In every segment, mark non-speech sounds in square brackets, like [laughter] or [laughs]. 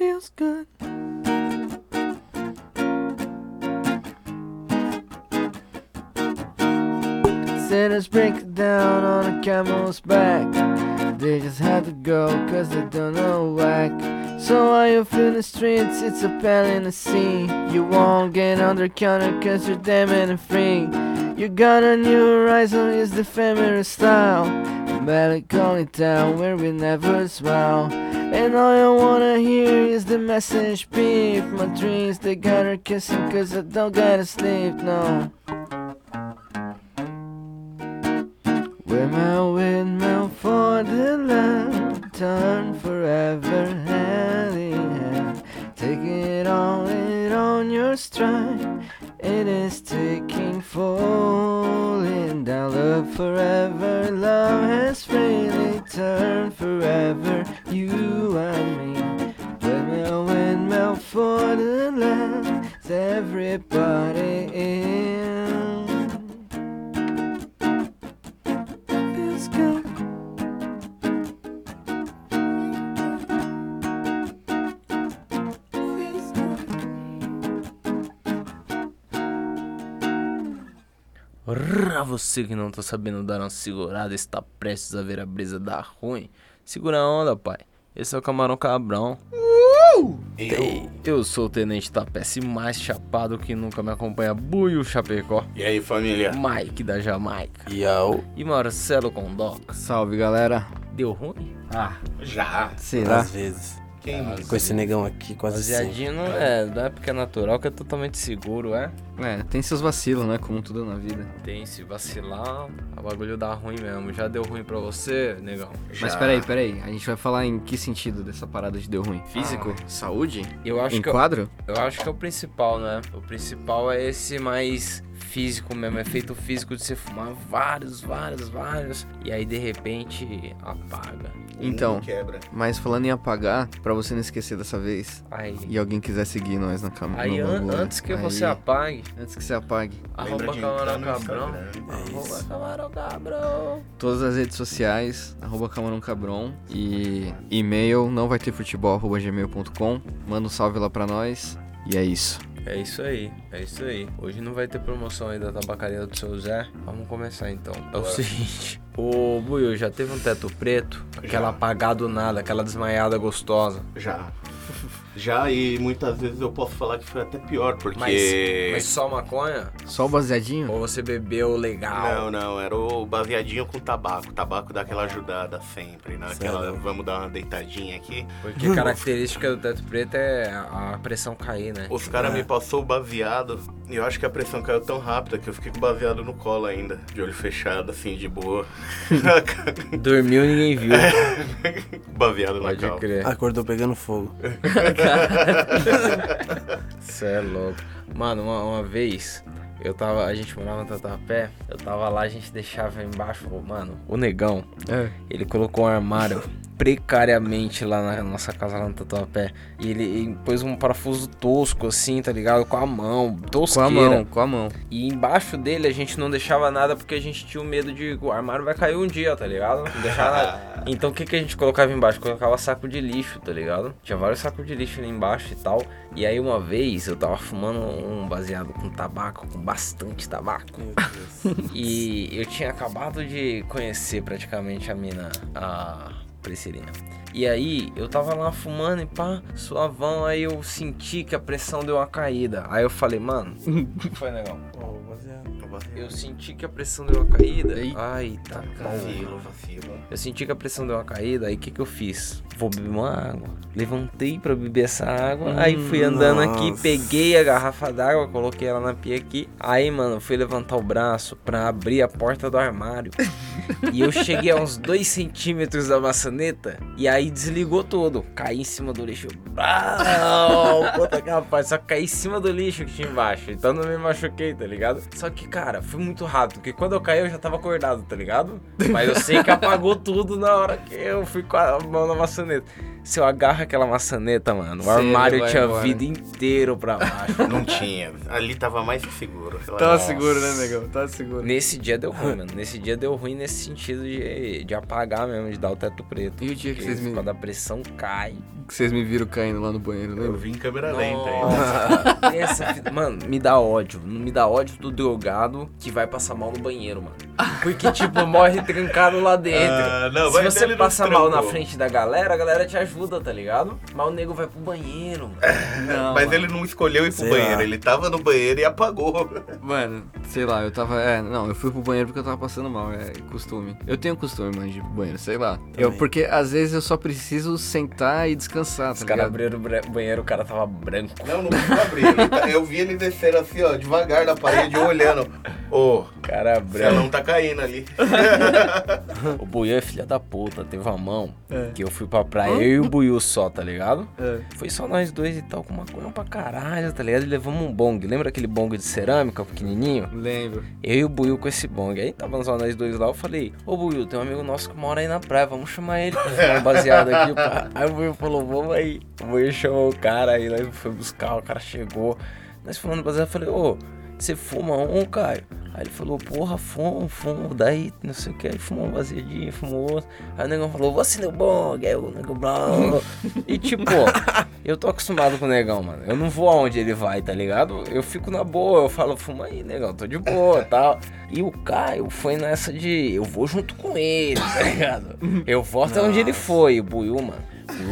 feels good. Sinners break down on a camel's back. They just had to go cause they don't know whack. So while you feel the streets, it's a pal in the sea. You won't get under counter cause you're damn and free. You got a new horizon, is the feminine style. Melancholy town where we never smile. And all I wanna hear is the message beep. My dreams, they got her kissing cause I don't gotta sleep, no. Has freely forever. You and me. Windmill, windmill for the land. Everybody você que não tá sabendo dar uma segurada está prestes a ver a brisa dar ruim. Segura a onda, pai. Esse é o Camarão Cabrão. Ei, Eu sou o Tenente Tapece mais chapado que nunca me acompanha Buio Chapecó. E aí, família? Mike da Jamaica. Yo. E Marcelo Condoca. Salve galera. Deu ruim? Ah, Já. será? Às vezes. Quem? Com esse negão aqui, quase sempre. Baseadinho não é, não é porque é natural que é totalmente seguro, é? É, tem seus vacilos, né? Como tudo na vida. Tem, se vacilar, o bagulho dá ruim mesmo. Já deu ruim pra você, negão? Mas Já. peraí, peraí. A gente vai falar em que sentido dessa parada de deu ruim? Físico? Saúde? Eu acho em que eu, quadro? eu acho que é o principal, né? O principal é esse mais físico mesmo, é feito físico de você fumar vários, vários, vários e aí de repente apaga. Então, quebra. mas falando em apagar, pra você não esquecer dessa vez, Aí, e alguém quiser seguir nós na cama. aí no an- antes que aí- você apague, Antes que você apague. arroba camarão cabrão. Instagram. Arroba camarão cabrão. Todas as redes sociais, arroba Camarão Cabron. E e-mail, não vai ter futebol, arroba gmail.com. Manda um salve lá pra nós. E é isso. É isso aí, é isso aí. Hoje não vai ter promoção aí da tabacaria do seu Zé. Vamos começar então. É o seguinte. [laughs] Ô Buiu, já teve um teto preto? Aquela Já. apagada do nada, aquela desmaiada gostosa. Já. Já, e muitas vezes eu posso falar que foi até pior, porque. Mas, mas só maconha? Só o baseadinho? Ou você bebeu legal? Não, não, era o baseadinho com tabaco. O tabaco dá aquela ajudada sempre, né? Aquela, vamos dar uma deitadinha aqui. Porque a característica do teto preto é a pressão cair, né? Os caras me passou o baseado e eu acho que a pressão caiu tão rápida que eu fiquei com o baseado no colo ainda. De olho fechado, assim, de boa. Dormiu e ninguém viu. [laughs] baseado na Pode calça. crer. Acordou pegando fogo. [laughs] Você é louco. Mano, uma, uma vez eu tava. A gente morava no Tatuapé, eu tava lá, a gente deixava embaixo. Mano, o negão, É. ele colocou um armário precariamente lá na nossa casa lá no Tatuapé. E ele, ele pôs um parafuso tosco assim, tá ligado? Com a mão, Com a tosqueira. mão, com a mão. E embaixo dele a gente não deixava nada porque a gente tinha o medo de o armário vai cair um dia, tá ligado? Não deixava nada. [laughs] Então o que, que a gente colocava embaixo? Colocava saco de lixo, tá ligado? Tinha vários sacos de lixo ali embaixo e tal. E aí uma vez eu tava fumando um baseado com tabaco, com bastante tabaco. [laughs] E eu tinha acabado de conhecer praticamente a mina, a Priscilina. E aí eu tava lá fumando e pá, suavão, aí eu senti que a pressão deu uma caída. Aí eu falei, mano, o [laughs] que foi, baseado. Eu senti que a pressão deu uma caída. Ai, tá Vacilo, vacilo. Eu senti que a pressão deu uma caída, aí o que que eu fiz? Vou beber uma água. Levantei pra beber essa água, aí fui andando aqui, nossa. peguei a garrafa d'água, coloquei ela na pia aqui. Aí, mano, fui levantar o braço pra abrir a porta do armário. e eu cheguei a uns 2 centímetros da maçaneta, e aí desligou tudo. Caí em cima do lixo. Ah, puta que rapaz, só caí em cima do lixo que tinha embaixo. Então não me machuquei, tá ligado? Só que, cara, foi muito rápido, porque quando eu caí eu já tava acordado, tá ligado? Mas eu sei que apagou tudo na hora que eu fui com a mão na maçaneta. Maçaneta. Se eu agarro aquela maçaneta, mano, o armário tinha embora. vida inteiro pra baixo. [laughs] Não tinha. Ali tava mais que seguro. Tava Nossa. seguro, né, negão? Tava seguro. Nesse dia deu ruim, mano. Nesse dia deu ruim nesse sentido de, de apagar mesmo, de dar o teto preto. E o dia que vocês me- Quando a pressão cai. Que vocês me viram caindo lá no banheiro, Eu lembra? vi em câmera lenta ainda. Nossa, essa mano, me dá ódio. Me dá ódio do drogado que vai passar mal no banheiro, mano. Porque, tipo, morre trancado lá dentro. Ah, não, Se você dele não passa mal na frente da galera, a galera te ajuda, tá ligado? Mas o nego vai pro banheiro. mano. [laughs] Não, Mas mano. ele não escolheu ir pro Sei banheiro. lá. Ele tava no banheiro e apagou. Mano, sei lá, eu tava. É, não, eu fui pro banheiro porque eu tava passando mal, é costume. Eu tenho costume, mano, de ir pro banheiro, sei lá. Eu, porque às vezes eu só preciso sentar e descansar, Os tá caras ligado? abriram o banheiro, o cara tava branco. Não, não precisa abrir. Tá- Eu vi ele descendo assim, ó, devagar na parede, olhando. Ô, [laughs] O cara o branco. não tá caindo ali. [laughs] O Buiu é filha da puta, teve uma mão É. que eu fui pra praia, eu e o Buiu só, tá ligado? É. Foi só nós dois e tal, com maconha pra caralho, tá ligado? E levamos um bong. Lembra aquele bong de cerâmica pequenininho? Lembro. Eu e o Buiu com esse bong. Aí tava só nós dois lá, eu falei, ô Buiu, tem um amigo nosso que mora aí na praia, vamos chamar ele pra um [laughs] baseado aqui, pá. Aí o Buiu falou, vamos aí. O Buiu chamou o cara, aí nós foi buscar, o cara chegou. Nós fumando baseado, eu falei, ô, você fuma um, Caio? Aí ele falou, porra, fumo, fumo, daí não sei o que, aí fumou um baseadinho, fumou outro. Aí o negão falou, você no bong, aí o negão blá. E tipo, [laughs] eu tô acostumado com o negão, mano. Eu não vou aonde ele vai, tá ligado? Eu fico na boa, eu falo, fuma aí, negão, tô de boa [laughs] tal. E o Caio foi nessa de eu vou junto com ele, tá ligado? [laughs] Eu vou até onde ele foi, o Buiu, mano.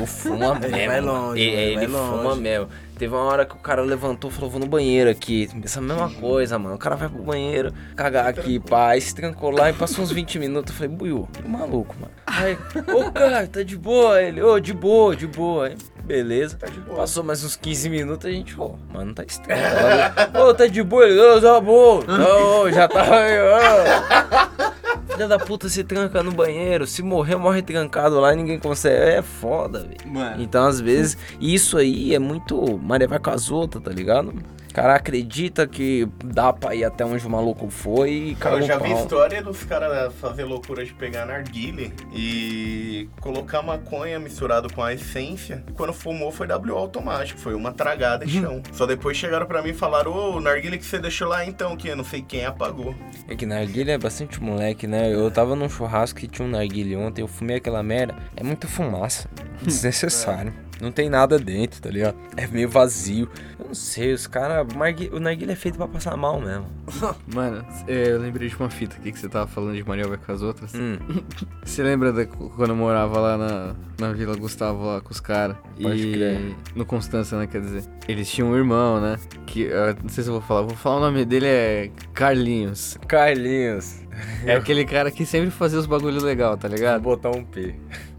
O fuma Ele mesmo. vai mano. longe, ele, ele vai fuma longe. mesmo. Teve uma hora que o cara levantou e falou, vou no banheiro aqui. Essa mesma coisa, mano. O cara vai pro banheiro, cagar aqui, pá. Aí se trancou lá e passou uns 20 minutos. Eu falei, Buiu, que maluco, mano. Aí, ô Caio, tá de boa? Ele, ô, de boa, de boa. Aí, beleza. Tá de boa. Passou mais uns 15 minutos, a gente, ô, mano, tá estranho. [laughs] Ô, tá de boa? Ele, ô, tá bom. Ô, já tava aí, ô. Filha da puta se tranca no banheiro. Se morrer, morre trancado lá e ninguém consegue. É foda, velho. Então, às vezes, isso aí é muito. Maré vai com as outras, tá ligado? O cara acredita que dá pra ir até onde o maluco foi e caga Eu já vi história dos caras fazer loucura de pegar narguile e colocar maconha misturado com a essência. E quando fumou foi WO automático, foi uma tragada e chão. Só depois chegaram pra mim e falaram: Ô, o narguile que você deixou lá então, que eu não sei quem apagou. É que narguilha é bastante moleque, né? Eu tava num churrasco que tinha um narguilha ontem, eu fumei aquela merda. É muita fumaça. [laughs] Desnecessário. Não tem nada dentro, tá ligado? É meio vazio. Eu não sei, os caras. O narguilha é feito pra passar mal mesmo. [laughs] Mano, é, eu lembrei de uma fita aqui que você tava falando de Maria vai com as outras. Hum, [laughs] Você lembra da, quando eu morava lá na, na Vila Gustavo lá com os caras? Pode e crer. no Constância, né? Quer dizer, eles tinham um irmão, né? Que eu não sei se eu vou falar, vou falar o nome dele é Carlinhos. Carlinhos. É aquele cara que sempre fazia os bagulho legal, tá Vou ligado? botar um P.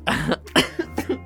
[laughs]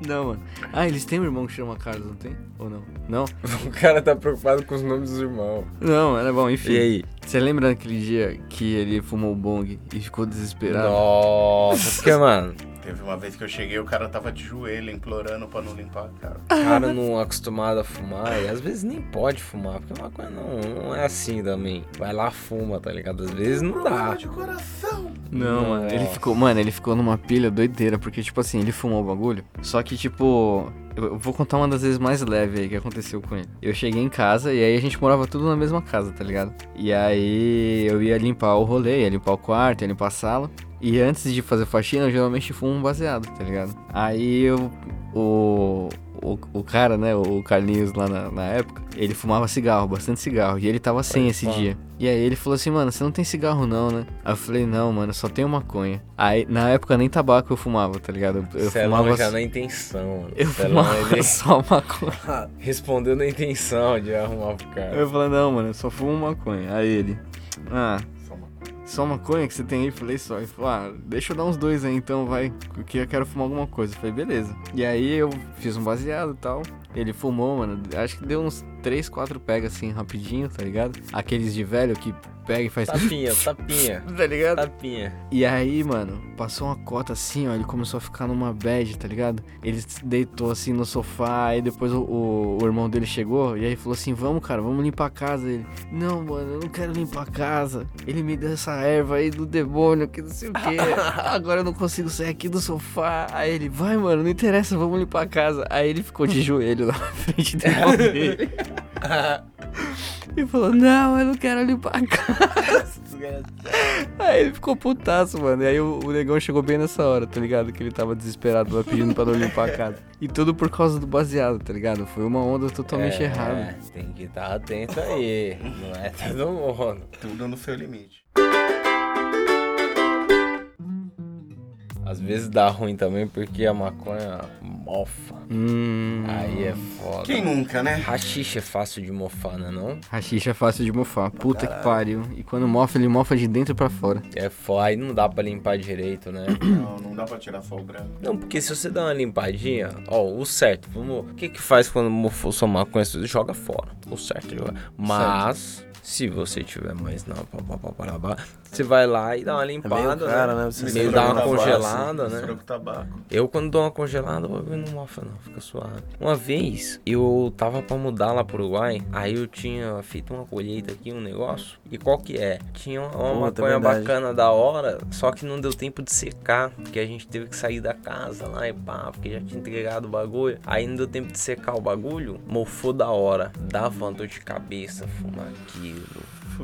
Não, mano. Ah, eles têm um irmão que chama Carlos, não tem? Ou não? Não? [laughs] O cara tá preocupado com os nomes dos irmãos. Não, era bom, enfim. E aí? Você lembra daquele dia que ele fumou o bong e ficou desesperado? Nossa, porque, mano, Teve uma vez que eu cheguei, o cara tava de joelho implorando pra não limpar a cara. o cara não é acostumado a fumar e às vezes nem pode fumar, porque maconha não, não é assim também. Vai lá, fuma, tá ligado? Às vezes não dá. de coração. Não, mano, ele ficou, mano, ele ficou numa pilha doideira, porque, tipo assim, ele fumou o bagulho, só que, tipo, eu vou contar uma das vezes mais leves aí que aconteceu com ele. Eu cheguei em casa e aí a gente morava tudo na mesma casa, tá ligado? E aí eu ia limpar o rolê, ia limpar o quarto, ia limpar a sala. E antes de fazer faxina, eu geralmente fumo um baseado, tá ligado? Aí eu. O. O, o cara, né, o Carlinhos lá na, na época, ele fumava cigarro, bastante cigarro. E ele tava sem esse pá. dia. E aí ele falou assim, mano, você não tem cigarro não, né? Aí eu falei, não, mano, só tenho maconha. Aí, na época, nem tabaco eu fumava, tá ligado? Eu, eu Celão fumava. já na intenção, mano. Eu Celão, fumava ele só maconha. [laughs] respondeu na intenção de arrumar pro cara. Eu falei, não, mano, eu só fumo maconha. Aí ele, ah, Só maconha que você tem aí? Falei, só. Ele falou, ah, deixa eu dar uns dois aí então, vai, porque eu quero fumar alguma coisa. Falei, beleza. E aí eu fiz um baseado e tal. Ele fumou, mano. Acho que deu uns 3, 4 pega assim, rapidinho, tá ligado? Aqueles de velho que pega e faz. Tapinha, [laughs] tapinha. tá ligado? Tapinha. E aí, mano, passou uma cota assim, ó. Ele começou a ficar numa bad, tá ligado? Ele deitou assim no sofá. Aí depois o, o- o irmão dele chegou. E aí falou assim: Vamos, cara, vamos limpar a casa. Ele: Não, mano, eu não quero limpar a casa. Ele me deu essa erva aí do demônio, que não sei o quê. [laughs] Agora eu não consigo sair aqui do sofá. Aí ele: Vai, mano, não interessa, vamos limpar a casa. Aí ele ficou de [laughs] joelho na frente do irmão dele. [laughs] E falou: Não, eu não quero limpar a casa. Aí ele ficou putaço, mano. E aí o, o negão chegou bem nessa hora, tá ligado? Que ele tava desesperado lá pedindo pra não limpar a casa. E tudo por causa do baseado, tá ligado? Foi uma onda totalmente É, errada. Tem que estar atento aí. Não é todo mundo. Tudo no seu limite. Às vezes dá ruim também porque a maconha mofa. Hum. Aí é foda. Quem nunca, né? Rachixe é fácil de mofar, né não? Rachixa é fácil de mofar. Puta que pariu. E quando mofa, ele mofa de dentro pra fora. É foda, aí não dá pra limpar direito, né? Não, não dá pra tirar só o branco. Não, porque se você dá uma limpadinha, ó, o certo, vamos. O que que faz quando mofou sua maconha? Você joga fora. O certo é jogar. Mas, se você tiver mais não, pá, pá, pá, pá, pá, você vai lá e dá uma limpada. caro, né? né? Você Meio dá uma tabaco, congelada, mistura né? com tabaco. Eu, quando dou uma congelada, eu não mofa, não, fica suave. Uma vez, eu tava pra mudar lá pro Uruguai, aí eu tinha feito uma colheita aqui, um negócio. E qual que é? Tinha uma, uma Puta, maconha verdade. bacana da hora, só que não deu tempo de secar, porque a gente teve que sair da casa lá e pá, porque já tinha entregado o bagulho. Aí não deu tempo de secar o bagulho, mofou da hora. Dava uma dor de cabeça fumar aquilo.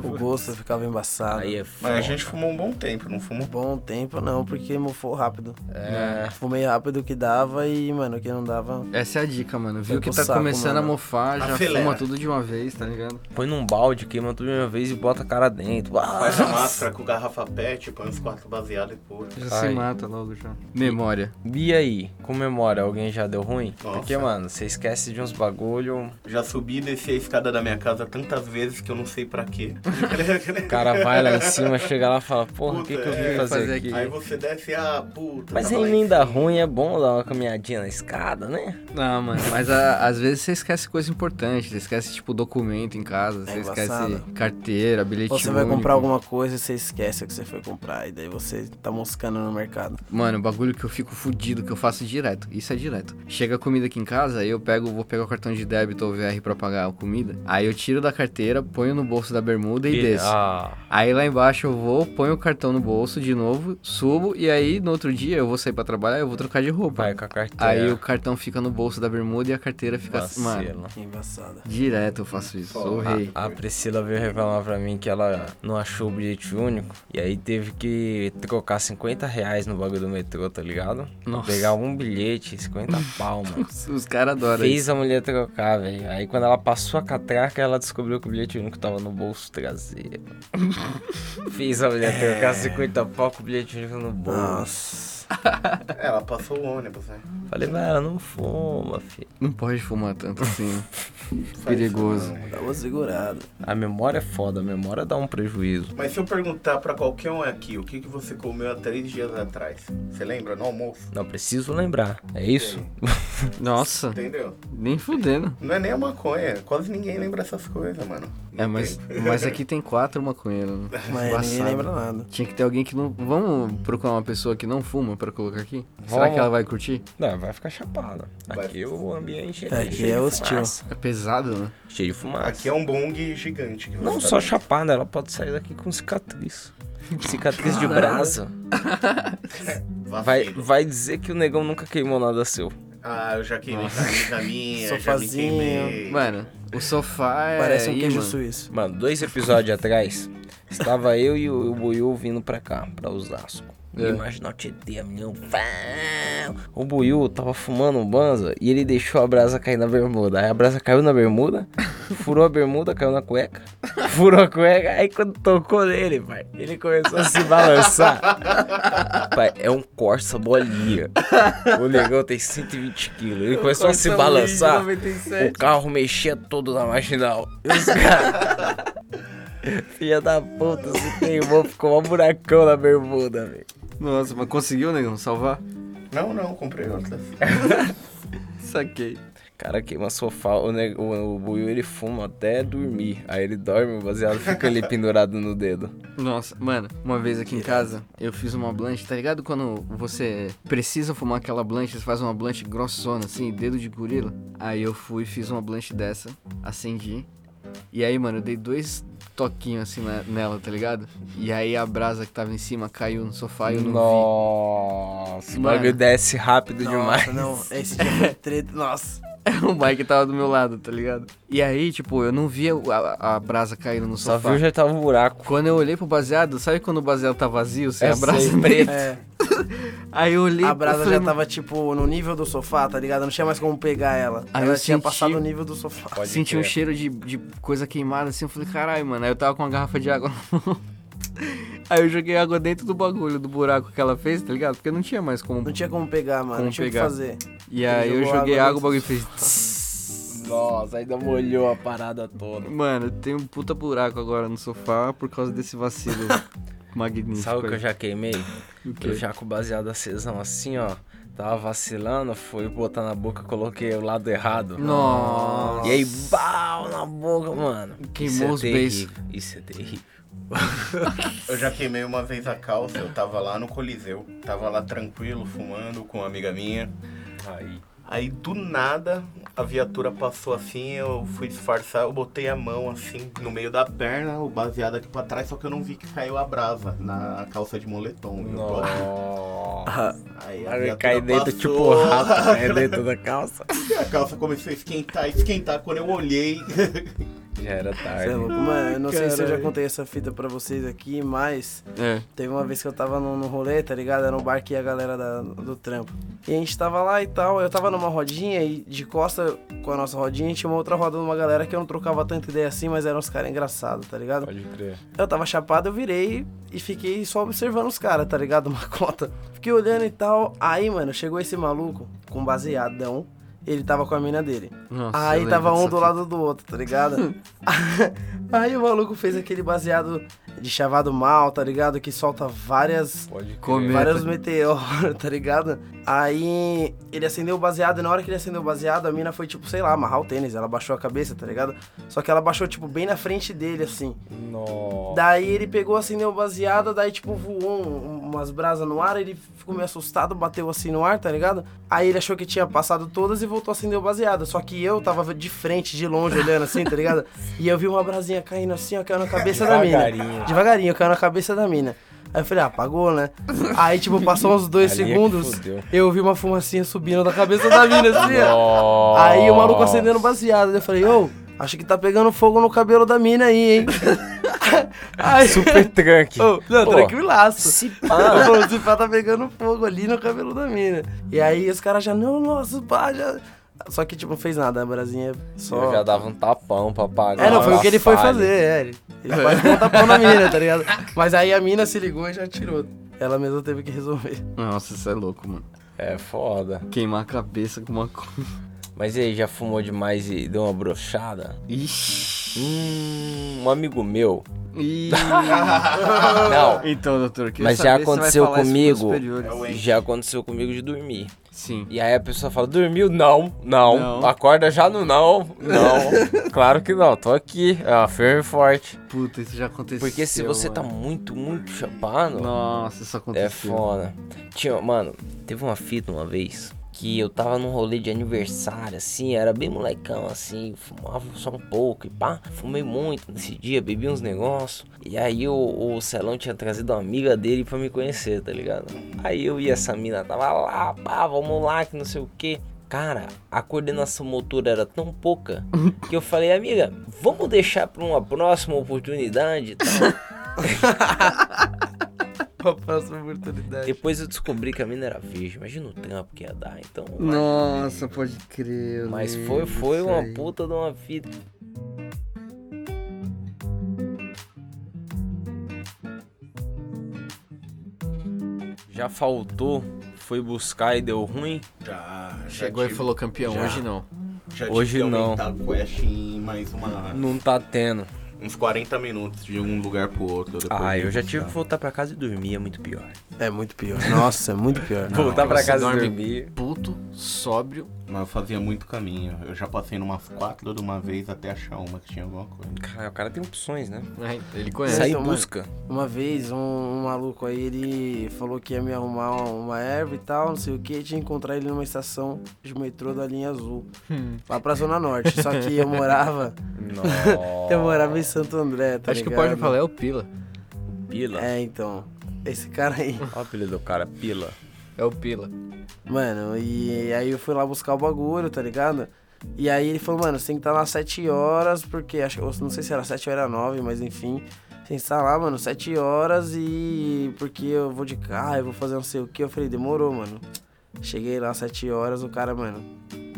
[laughs] O gosto ficava embaçado. Aí é Mas a gente fumou um bom tempo, não fumou? Bom tempo não, porque mofou rápido. É. Fumei rápido o que dava e, mano, o que não dava. Essa é a dica, mano. Viu que tá saco, começando mano. a mofar, já Acelera. fuma tudo de uma vez, tá ligado? Põe num balde, queima tudo de uma vez e bota a cara dentro. Faz a máscara com garrafa pet, põe uns quatro baseados e pula. Já Ai. se mata logo já. Memória. E aí, com memória, alguém já deu ruim? Nossa. Porque, mano, você esquece de uns bagulho, Já subi e desci a escada da minha casa tantas vezes que eu não sei pra quê. [laughs] o cara vai lá em cima, chega lá e fala, porra, o que, que eu vim é, fazer, fazer aqui? aqui. Aí você desce, ah, puta. Mas lá em cima. ruim, é bom dar uma caminhadinha na escada, né? Não, mano, mas a- às vezes você esquece coisa importante. Você esquece, tipo, documento em casa, você esquece embaçado. carteira, bilhete Ou você vai único. comprar alguma coisa e você esquece o que você foi comprar. E daí você tá moscando no mercado. Mano, o bagulho que eu fico fudido, que eu faço direto. Isso é direto. Chega a comida aqui em casa, aí eu pego, vou pegar o cartão de débito ou VR pra pagar a comida. Aí eu tiro da carteira, ponho no bolso da bermuda e, desço. Ah, Aí lá embaixo eu vou, ponho o cartão no bolso de novo, subo e aí no outro dia eu vou sair pra trabalhar, eu vou trocar de roupa. vai com a carteira. Aí o cartão fica no bolso da bermuda e a carteira fica. Mano, Vacila. Que embaçada. direto eu faço isso. Sou o rei. A Priscila veio reclamar pra mim que ela não achou o bilhete único e aí teve que trocar 50 reais no bagulho do metrô, tá ligado? Nossa. Pegar um bilhete, 50 pau, mano. Os, os caras adoram Fez isso. a mulher trocar, velho. Aí quando ela passou a catraca, ela descobriu que o bilhete único tava no bolso traseiro. [laughs] Fez a mulher trocar 50 pau com o bilhete único no bolso. Nossa. É, ela passou o ônibus, né? Falei, mas ela não fuma, filho. Não pode fumar tanto assim. [laughs] Perigoso. isso, não. Dá uma segurada. A memória é foda, a memória dá um prejuízo. Mas se eu perguntar pra qualquer um aqui, o que, que você comeu há três dias atrás? Você lembra? No almoço? Não preciso lembrar. É isso? [laughs] Nossa, Entendeu? nem fudendo. Não é nem a maconha. Quase ninguém lembra essas coisas, mano. É, mas, mas aqui tem quatro maconheiros. né? Mas ninguém Embaçado. lembra nada. Tinha que ter alguém que não. Vamos procurar uma pessoa que não fuma pra colocar aqui? Será Vamos. que ela vai curtir? Não, vai ficar chapada. Vai. Aqui o ambiente É, aqui cheio é hostil. É pesado, né? Cheio de fumaça. Aqui é um bong gigante. Que Não só tá chapada, ela pode sair daqui com cicatriz. Cicatriz de brasa. [laughs] vendo. Vai, vai dizer que o negão nunca queimou nada seu. Ah, eu já queimei camisa minha, já me Sofazinho. queimei. Mano, o sofá é. Parece um queijo mano. suíço. Mano, dois episódios atrás, estava eu e o, o Buiu vindo pra cá, pra Osasco. É. Imagina o Tietê, a menina. pá. O Buiu tava fumando um banza e ele deixou a brasa cair na bermuda. Aí a brasa caiu na bermuda, [laughs] furou a bermuda, caiu na cueca, [laughs] furou a cueca. Aí quando tocou nele, pai, ele começou a se balançar. [laughs] pai, é um Corsa bolinha. O negão tem 120 quilos. Ele começou a se balançar. O carro mexia todo na marginal. E os caras. Filha da puta, se queimou, ficou um buracão na bermuda, velho. Nossa, mas conseguiu, negão, salvar? Não, não, comprei outras. [laughs] Saquei. cara queima sofá, o, ne- o, o Buiu ele fuma até dormir. Aí ele dorme, o baseado fica ali pendurado no dedo. Nossa, mano, uma vez aqui em casa, eu fiz uma blanche, tá ligado? Quando você precisa fumar aquela blanche, você faz uma blanche grossona, assim, dedo de gorila. Aí eu fui, fiz uma blanche dessa, acendi. E aí, mano, eu dei dois toquinhos assim na- nela, tá ligado? E aí a brasa que tava em cima caiu no sofá e eu não Nossa, o Mano. bagulho desce rápido demais. Nossa, não. [laughs] Esse dia foi treta. Nossa. vi. [laughs] o Mike tava do meu lado, tá ligado? E aí, tipo, eu não via o- a, a brasa caindo no Só sofá. viu já tava um buraco. Quando eu olhei pro baseado, sabe quando o baseado tá vazio, sem É, a brasa preta? [laughs] É, [laughs] Aí eu olhei a brasa falei, já tava, tipo, no nível do sofá, tá ligado? Não tinha mais como pegar ela. Aí ela eu tinha senti- passado o nível do sofá. Pode Senti um cheiro de, de coisa queimada assim, eu falei, caralho, mano. Aí eu tava com uma garrafa de água na mão. [laughs] Aí eu joguei água dentro do bagulho, do buraco que ela fez, tá ligado? Porque não tinha mais como. Não tinha como pegar, mano. Como não tinha o que pegar. fazer. E aí eu joguei água água, o bagulho fez. [laughs] Nossa, ainda molhou a parada toda. Mano, tem um puta buraco agora no sofá por causa desse vacilo magnífico. Sabe o que eu já queimei? [laughs] Eu já com baseado acesão assim, ó. Tava vacilando, fui botar na boca, coloquei o lado errado. Nossa. E aí, bal na boca, mano. Queimou Isso é os beijos. terrível. Isso é terrível. Eu já queimei uma vez a calça, eu tava lá no Coliseu. Tava lá tranquilo, fumando com uma amiga minha. Aí. Aí do nada a viatura passou assim, eu fui disfarçar, eu botei a mão assim no meio da perna, o baseado aqui pra trás, só que eu não vi que caiu a brasa na calça de moletom. Nossa. Aí a viatura cai dentro passou, tipo rato, cai dentro da calça. [laughs] A calça começou a esquentar, esquentar. Quando eu olhei, [laughs] Já era é tarde. louco, mano. Eu não sei se eu já contei essa fita pra vocês aqui, mas É. teve uma vez que eu tava no, no rolê, tá ligado? Era um bar que ia a galera da- do trampo. E a gente tava lá e tal. Eu tava numa rodinha e de costa com a nossa rodinha tinha uma outra roda de uma galera que eu não trocava tanta ideia assim, mas eram uns caras engraçados, tá ligado? Pode crer. Eu tava chapado, eu virei e fiquei só observando os caras, tá ligado? [laughs] Uma cota. Fiquei olhando e tal. Aí, mano, chegou esse maluco com baseadão. Ele tava com a mina dele. Nossa, Aí tava um do fita. lado do outro, tá ligado? [laughs] Aí o maluco fez aquele baseado de chavado mal, tá ligado? Que solta várias. Pode. Comenta. Vários meteoros, [laughs] tá ligado? Aí ele acendeu o baseado e na hora que ele acendeu o baseado, a mina foi, tipo, sei lá, amarrar o tênis. Ela baixou a cabeça, tá ligado? Só que ela baixou, tipo, bem na frente dele, assim. Nossa. Daí ele pegou, acendeu o baseado, daí, tipo, voou um- umas brasas no ar, ele ficou meio assustado, bateu assim no ar, tá ligado? Aí ele achou que tinha passado todas e voltou a acender o baseado. Só que eu tava de frente, de longe, olhando assim, tá ligado? E eu vi uma brasinha caindo assim, ó, caiu na cabeça da mina. Devagarinho. Devagarinho, caiu na cabeça da mina. Aí eu falei, ah, apagou, né? Aí, tipo, passou uns dois [laughs] Ali é segundos, fudeu. eu vi uma fumacinha subindo da cabeça da mina, assim, ó. Aí o maluco acendendo baseado. Eu falei, ô, acho que tá pegando fogo no cabelo da mina aí, hein? [laughs] aí, Super tranque. Ô, não, Pô, tranquilaço. Se [laughs] pá. Se pá tá pegando fogo ali no cabelo da mina. E aí os caras já, não, nossa, pá, já. Só que, tipo, não fez nada, a brasinha só. Eu já dava um tapão pra pagar. É, não, foi o que ele foi fazer, é. Ele, ele quase deu um tapão na mina, tá ligado? Mas aí a mina se ligou e já tirou. Ela mesma teve que resolver. Nossa, isso é louco, mano. É foda. Queimar a cabeça com uma coisa. Mas e aí, já fumou demais e deu uma brochada? Ixi. Hum, um amigo meu. [laughs] Não, Então, doutor, queria Mas já aconteceu comigo. É já aconteceu comigo de dormir. Sim. E aí a pessoa fala, dormiu? Não, não. Não. Acorda já no não, não. [laughs] claro que não, tô aqui, ó, firme e forte. Puta, isso já aconteceu. Porque se você tá mano. muito, muito chapado, Nossa, isso aconteceu. é foda. Tinha, mano, teve uma fita uma vez que eu tava num rolê de aniversário, assim, era bem molecão, assim, fumava só um pouco e pá, fumei muito nesse dia, bebi uns negócios. E aí o, o Celão tinha trazido uma amiga dele pra me conhecer, tá ligado? Aí eu e essa mina tava lá, pá, vamos lá, que não sei o que. Cara, a coordenação motora era tão pouca [laughs] que eu falei, amiga, vamos deixar pra uma próxima oportunidade e tal. [laughs] [laughs] A próxima oportunidade. Depois eu descobri que a mina era virgem. Imagina o trampo que ia dar, então. Nossa, pode crer. Mas foi, foi uma aí. puta de uma fita. Já faltou, foi buscar e deu ruim. já. já Chegou e tive- falou campeão, já. hoje não. Já Hoje não. Não tá tendo. Uns 40 minutos de um lugar pro outro. Ah, eu já tive que voltar pra casa e dormir, é muito pior. É muito pior. Nossa, é muito pior. [laughs] voltar pra casa e dormir. Puto, sóbrio. Mas eu fazia muito caminho. Eu já passei numas quatro de uma vez até achar uma que tinha alguma coisa. Cara, o cara tem opções, né? É, ele conhece. Sair em então, busca. Uma vez, um, um maluco aí, ele falou que ia me arrumar uma, uma erva e tal, não sei o que, tinha que encontrar ele numa estação de metrô da linha azul, lá pra Zona Norte. Só que eu morava, Nossa. [laughs] eu morava em Santo André, tá Acho que ligado? pode falar é o Pila. Pila. É, então, esse cara aí. Olha o apelido do cara, Pila. É o Pila. Mano, e aí eu fui lá buscar o bagulho, tá ligado? E aí ele falou, mano, você tem que estar lá às 7 horas, porque acho que não sei se era 7 ou era 9, mas enfim. Tem que estar lá, mano, 7 horas e. Porque eu vou de carro, eu vou fazer não sei o que. Eu falei, demorou, mano. Cheguei lá às 7 horas, o cara, mano,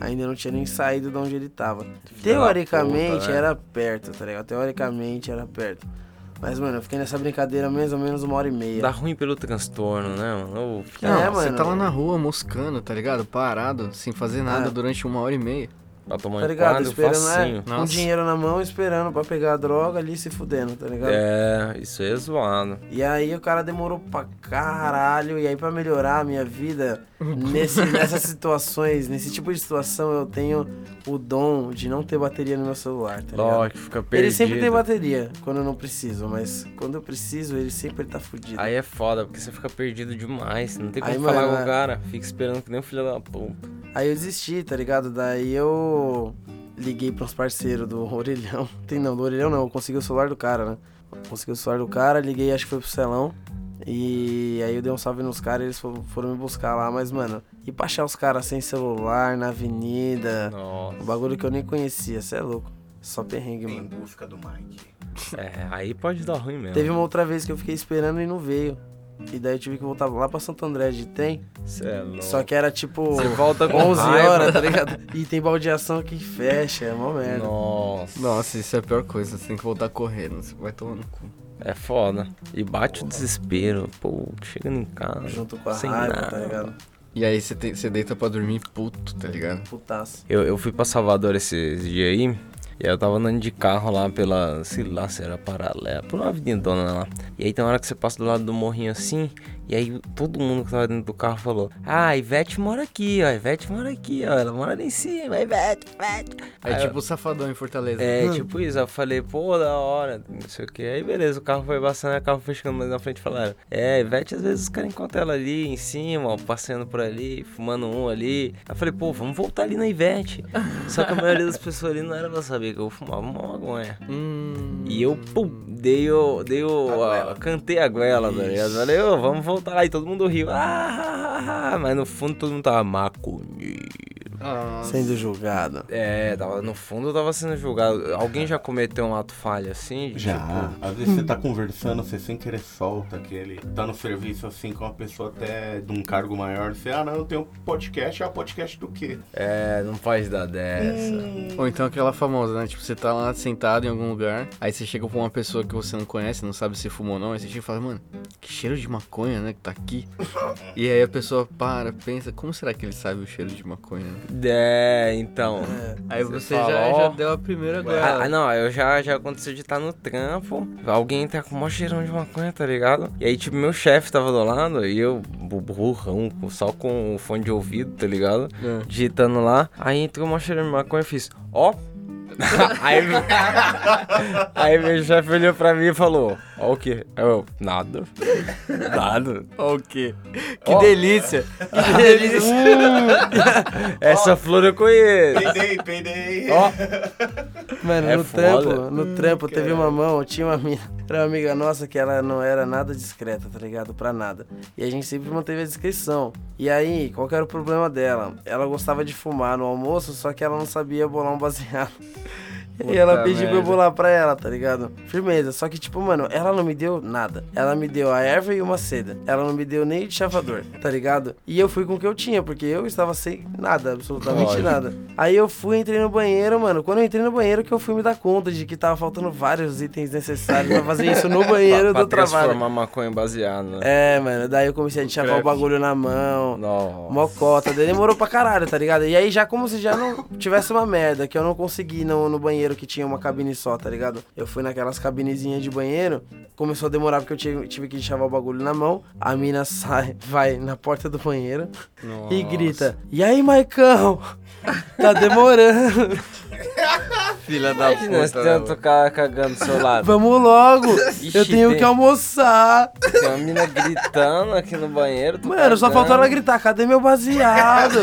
ainda não tinha nem saído de onde ele tava. Teoricamente puta, né? era perto, tá ligado? Teoricamente era perto. Mas, mano, eu fiquei nessa brincadeira mais ou menos uma hora e meia. Dá ruim pelo transtorno, né, mano? Filho, Não, É, você mano. tá lá na rua moscando, tá ligado? Parado, sem fazer nada É. durante uma hora e meia. Pra tomar Tá um ligado? quadro Esperando, facinho. é, com Nossa. dinheiro na mão, esperando pra pegar a droga ali se fudendo, tá ligado? É, isso aí é zoado. E aí o cara demorou pra caralho. E aí pra melhorar a minha vida, nesse, [laughs] nessas situações, nesse tipo de situação, eu tenho o dom de não ter bateria no meu celular, tá ligado? Lógico, fica perdido. Ele sempre tem bateria quando eu não preciso, mas quando eu preciso, ele sempre tá fudido. Aí é foda, porque você fica perdido demais. Não tem como Aí, falar mano, com o cara. Fica esperando que nem um filho da puta. Aí eu desisti, tá ligado? Daí eu liguei pra uns parceiros do Orelhão. [laughs] Tem não, do Orelhão não, eu consegui o celular do cara, né? Consegui o celular do cara, liguei, acho que foi pro Celão. E aí eu dei um salve nos caras, eles foram, me buscar lá, mas, mano, e pra achar os caras sem celular, na avenida, Nossa. um bagulho que eu nem conhecia, cê é louco. Só perrengue, Em mano. busca do Mike. É, aí pode dar ruim mesmo. Teve uma outra vez que eu fiquei esperando e não veio. E daí eu tive que voltar lá pra Santo André de trem. Cê é louco. Só que era tipo Você volta com 11 raiva. horas, tá ligado? E tem baldeação que fecha, é mó merda. Nossa. Nossa, isso é a pior coisa. Você tem que voltar correndo. Você vai tomar no cu. É foda. E bate o desespero. Pô, chegando em casa. Junto com a sem raiva, nada. tá ligado? E aí você, tem- você deita pra dormir puto, tá ligado? Putaço. Eu, eu fui pra Salvador esses dias aí. E eu tava andando de carro lá pela, sei lá se era paralela, por uma avenidona lá. E aí tem uma hora que você passa do lado do morrinho assim, e aí todo mundo que tava dentro do carro falou: Ah, a Ivete mora aqui, ó, a Ivete mora aqui, ó, ela mora lá em cima, Ivete, Ivete. É Aí tipo o safadão em Fortaleza. É, tipo isso, eu falei, pô, da hora, não sei o que. Aí beleza, o carro foi passando, o carro foi chegando mais na frente falaram, é, Ivete, às vezes os caras encontram ela ali em cima, ó, passeando por ali, fumando um ali. Aí eu falei, pô, vamos voltar ali na Ivete. Só que a maioria das pessoas ali não era pra saber que eu fumava uma maconha. Hum. E eu, pum, dei o. Dei o. a- cantei a goela, tá ligado? Falei, ô, vamos voltar lá. E todo mundo riu. Ah, mas no fundo todo mundo tava maconheiro. Ah, Sendo julgado. É, tava, no fundo eu tava sendo julgado. Alguém já cometeu um ato falho assim? Já. Tipo, Às vezes você tá conversando, você sem querer solta aquele. Tá no serviço assim com uma pessoa até de um cargo maior. Você, ah, não, eu tenho podcast. Ah, podcast do quê? é, não pode dar dessa. Ou então aquela famosa, né? Tipo, você tá lá sentado em algum lugar, aí você chega pra uma pessoa que você não conhece, não sabe se fuma ou não, aí você chega e fala, mano, que cheiro de maconha, né? Que tá aqui. [laughs] e aí a pessoa para, pensa, como será que ele sabe o cheiro de maconha? né? É, então. Aí Você você, fala, já, já deu a primeira goela. ah, não, eu já, já aconteceu de estar no trampo, alguém tá com o maior cheirão de maconha, tá ligado? E aí, tipo, meu chefe tava do lado e eu, bu- burrão, só com o fone de ouvido, tá ligado? É. Digitando lá, aí entrou o maior cheirão de maconha e fiz, ó. [laughs] aí, me- [laughs] aí meu chefe olhou pra mim e falou, ó o quê? Eu, nada. [laughs] Nada. Ó, o quê? Que Ó. delícia! [laughs] Que delícia. Essa flor eu conheço. Peidei, peidei. Ó, Mano, É no foda. trampo, no trampo teve uma mão, tinha uma mina, era uma amiga nossa que ela não era nada discreta, tá ligado? Pra nada. E a gente sempre manteve a discrição. E aí, qual que era o problema dela? Ela gostava de fumar no almoço, só que ela não sabia bolar um baseado. E ela Puta pediu pra eu merda. bolar pra ela, tá ligado? Firmeza. Só que, tipo, mano, ela não me deu nada. Ela me deu a erva e uma seda. Ela não me deu nem de chavador, tá ligado? E eu fui com o que eu tinha, porque eu estava sem nada, absolutamente Lógico. nada. Aí eu fui, entrei no banheiro, mano. Quando eu entrei no banheiro, que eu fui me dar conta de que tava faltando vários itens necessários pra fazer isso no [laughs] banheiro pra, do pra trabalho. transformar maconha em baseado, né? É, mano. Daí eu comecei a chavar o bagulho na mão. Nossa. Mocota, daí demorou pra caralho, tá ligado? E aí já como se já não tivesse uma merda, que eu não consegui no, no banheiro banheiro que tinha uma cabine só, tá ligado? Eu fui naquelas cabinezinhas de banheiro, começou a demorar porque eu tive, tive que chavar o bagulho na mão. A mina sai, vai na porta do banheiro e grita: E aí, Maicão? [laughs] Tá demorando. Filha da Imagina, puta. tanto né, cara cagando do seu lado. Vamos logo! eu Ixi, tenho tem- que almoçar! Tem uma mina gritando aqui no banheiro. Mano, só cagando. faltou ela gritar, cadê meu baseado?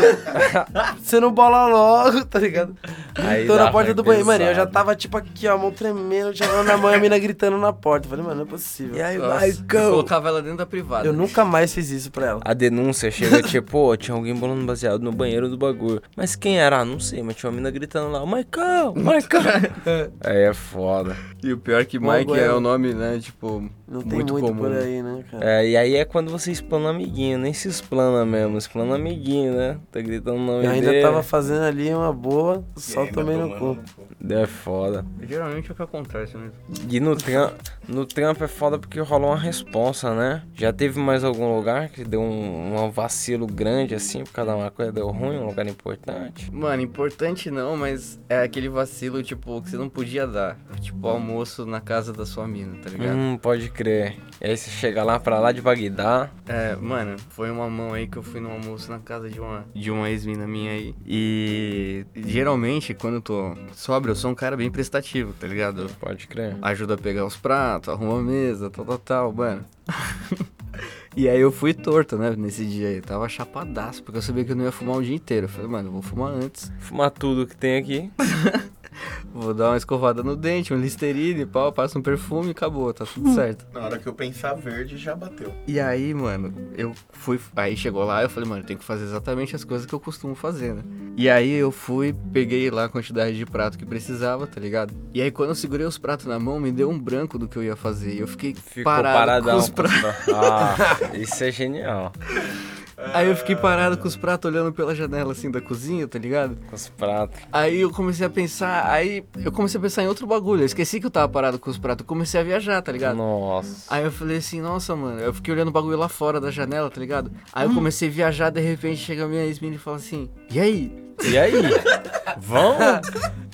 [laughs] Você não bola logo, tá ligado? Aí Tô na porta do banheiro, mano, eu já pesado. tava tipo aqui, ó, a mão tremendo, tinha na mão e a mina gritando na porta. Eu Falei, mano, não é possível. E aí, eu Maicão? colocava ela dentro da privada. Eu nunca mais fiz isso pra ela. A denúncia chega tipo, "Ô, tinha alguém bolando baseado no banheiro do bagulho. Mas quem era? Ah, não sei, mas tinha uma mina gritando lá, Maicão, Maicão. [laughs] Aí é foda. E o pior é que Bom, Mike é agora- o nome, né? Tipo, Não tem muito, muito, comum. por aí, né, cara? É, e aí é quando você explana amiguinho, nem se explana mesmo, explana amiguinho, né? Tá gritando o nome Eu ainda dele. tava fazendo ali uma boa, E só tomei no cu. É foda. Geralmente é o que acontece mesmo. E no, tram, no trampo é foda porque rolou uma responsa, né? Já teve mais algum lugar que deu um, um vacilo grande assim, por causa de uma coisa deu ruim, um lugar importante? Mano, importante não, mas é aquele vacilo, tipo, que você não podia dar. Tipo, almoço na casa da sua mina, tá ligado? Hum, pode crer. E aí você chega lá pra lá de Bagdá. É, mano, foi uma mão aí que eu fui no almoço na casa de uma, de uma ex-mina minha aí. E geralmente, quando eu tô sóbrio, eu sou um cara bem prestativo, tá ligado? Pode crer. ajuda a pegar os pratos, arruma a mesa, tal, tal, tal, mano. [laughs] e aí eu fui torto, né, nesse dia aí. Tava chapadaço, porque eu sabia que eu não ia fumar o dia inteiro. Eu falei, mano, eu vou fumar antes. Fumar tudo que tem aqui. [laughs] Vou dar uma escovada no dente, um listerine, pau, passa um perfume e acabou, tá tudo certo. Na hora que eu pensar verde, já bateu. E aí, mano, eu fui. Aí chegou lá, eu falei, mano, eu tenho que fazer exatamente as coisas que eu costumo fazer, né? E aí eu fui, peguei lá a quantidade de prato que precisava, tá ligado? E aí quando eu segurei os pratos na mão, me deu um branco do que eu ia fazer. E eu fiquei Ficou parado paradão. com os pratos. Ah, [laughs] isso é genial. Aí eu fiquei parado com os pratos olhando pela janela assim da cozinha, tá ligado? Com os pratos. Aí eu comecei a pensar, aí eu comecei a pensar em outro bagulho. Eu esqueci que eu tava parado com os pratos, eu comecei a viajar, tá ligado? Nossa. Aí eu falei assim, nossa, mano, eu fiquei olhando o bagulho lá fora da janela, tá ligado? Aí eu comecei a viajar, de repente chega a minha ex-mina e fala assim, e aí? E aí? Vão?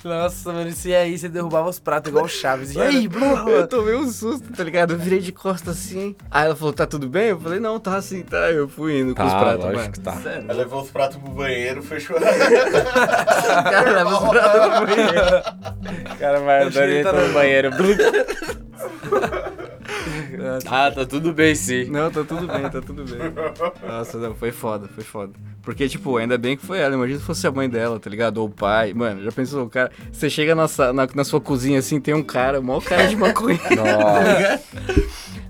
Nossa, mano, se aí você derrubava os pratos igual o Chaves. E aí, blá. Eu tomei um susto, tá ligado? Eu virei de costas assim. Aí ela falou, tá tudo bem? Eu falei, não, tá assim, tá. Eu fui indo com os Tá, pratos, lógico mano. que tá. Sério. Ela levou os pratos pro banheiro, fechou. [laughs] Cara, leva os pratos pro banheiro. O cara vai Achei andando que tá entra no no- banheiro. ah, tá tudo bem sim. Não, tá tudo bem, tá tudo bem. Nossa, não, foi foda, foi foda. Porque, tipo, ainda bem que foi ela. Imagina se fosse a mãe dela, tá ligado? Ou o pai. Mano, já pensou, o cara. Você chega na, na, na sua cozinha assim, tem um cara, o maior cara de maconha. [laughs] Nossa.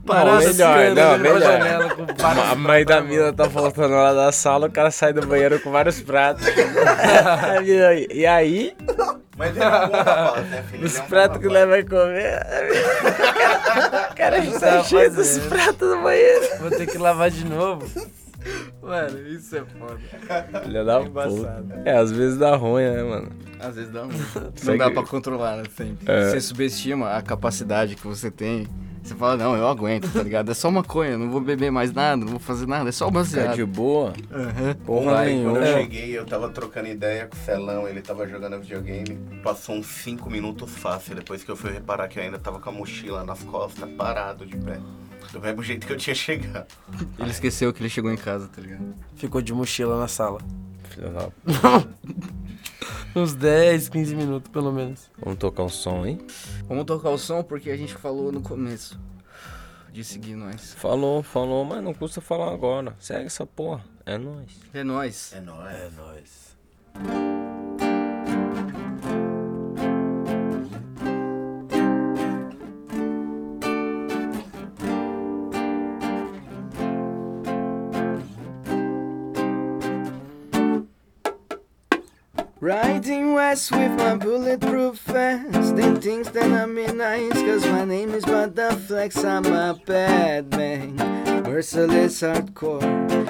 Parado melhor, assim, não, olhando pra melhor. janela com vários A mãe da mina tá voltando lá da sala, o cara sai do banheiro com vários pratos. [laughs] e aí, Mas ele é um bom rapaz, né, filho? os Ele é um pratos que leva a comer. [laughs] O cara já tá Tá cheio dos pratos no banheiro. Vou ter que lavar de novo. Mano, isso é foda. Filha da Embaçado. puta. É, às vezes dá ruim, né, mano? Às vezes dá ruim. [laughs] Não dá pra controlar, né? Sempre. É. Você subestima a capacidade que você tem. Você fala, não, eu aguento, tá ligado? É só maconha, não vou beber mais nada, não vou fazer nada, é só Fica baseado. de boa. Aham. Porra Vai, nenhuma. quando eu cheguei, eu tava trocando ideia com o Celão, ele tava jogando videogame. Passou uns 5 minutos fácil, depois que eu fui reparar que eu ainda tava com a mochila nas costas, parado de pé. Do mesmo jeito que eu tinha chegado. Ele esqueceu que ele chegou em casa, tá ligado? Ficou de mochila na sala. Filha da... [laughs] Uns 10, 15 minutos, pelo menos. Vamos tocar um som aí? Vamos tocar o som porque a gente falou no começo de seguir nós. Falou, falou, mas não custa falar agora. Segue essa porra. É nóis. É nóis. É nóis. É nóis. With my bulletproof vest. They think that I'm in nice Cause my name is Butterflex I'm a bad man. Merciless hardcore.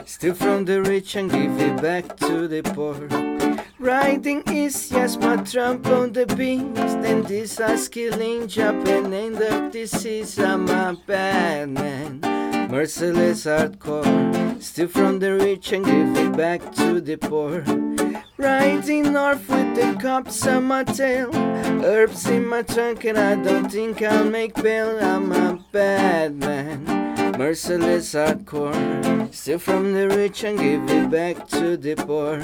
Steal from the rich and give it back to the poor. Riding is yes, my trump on the beast And this is killing Japan and the disease I'm a bad man Merciless hardcore Steal from the rich and give it back to the poor Riding north with the cops on my tail. Herbs in my trunk, and I don't think I'll make bail. I'm a bad man, merciless hardcore. Steal from the rich and give it back to the poor.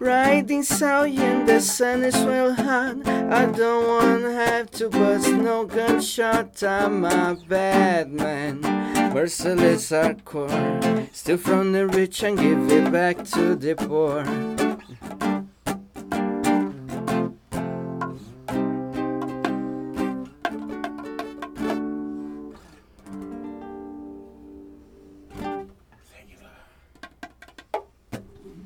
Riding south and the sun is well hot. I don't wanna have to bust no gunshot. I'm a bad man, merciless hardcore. Steal from the rich and give it back to the poor.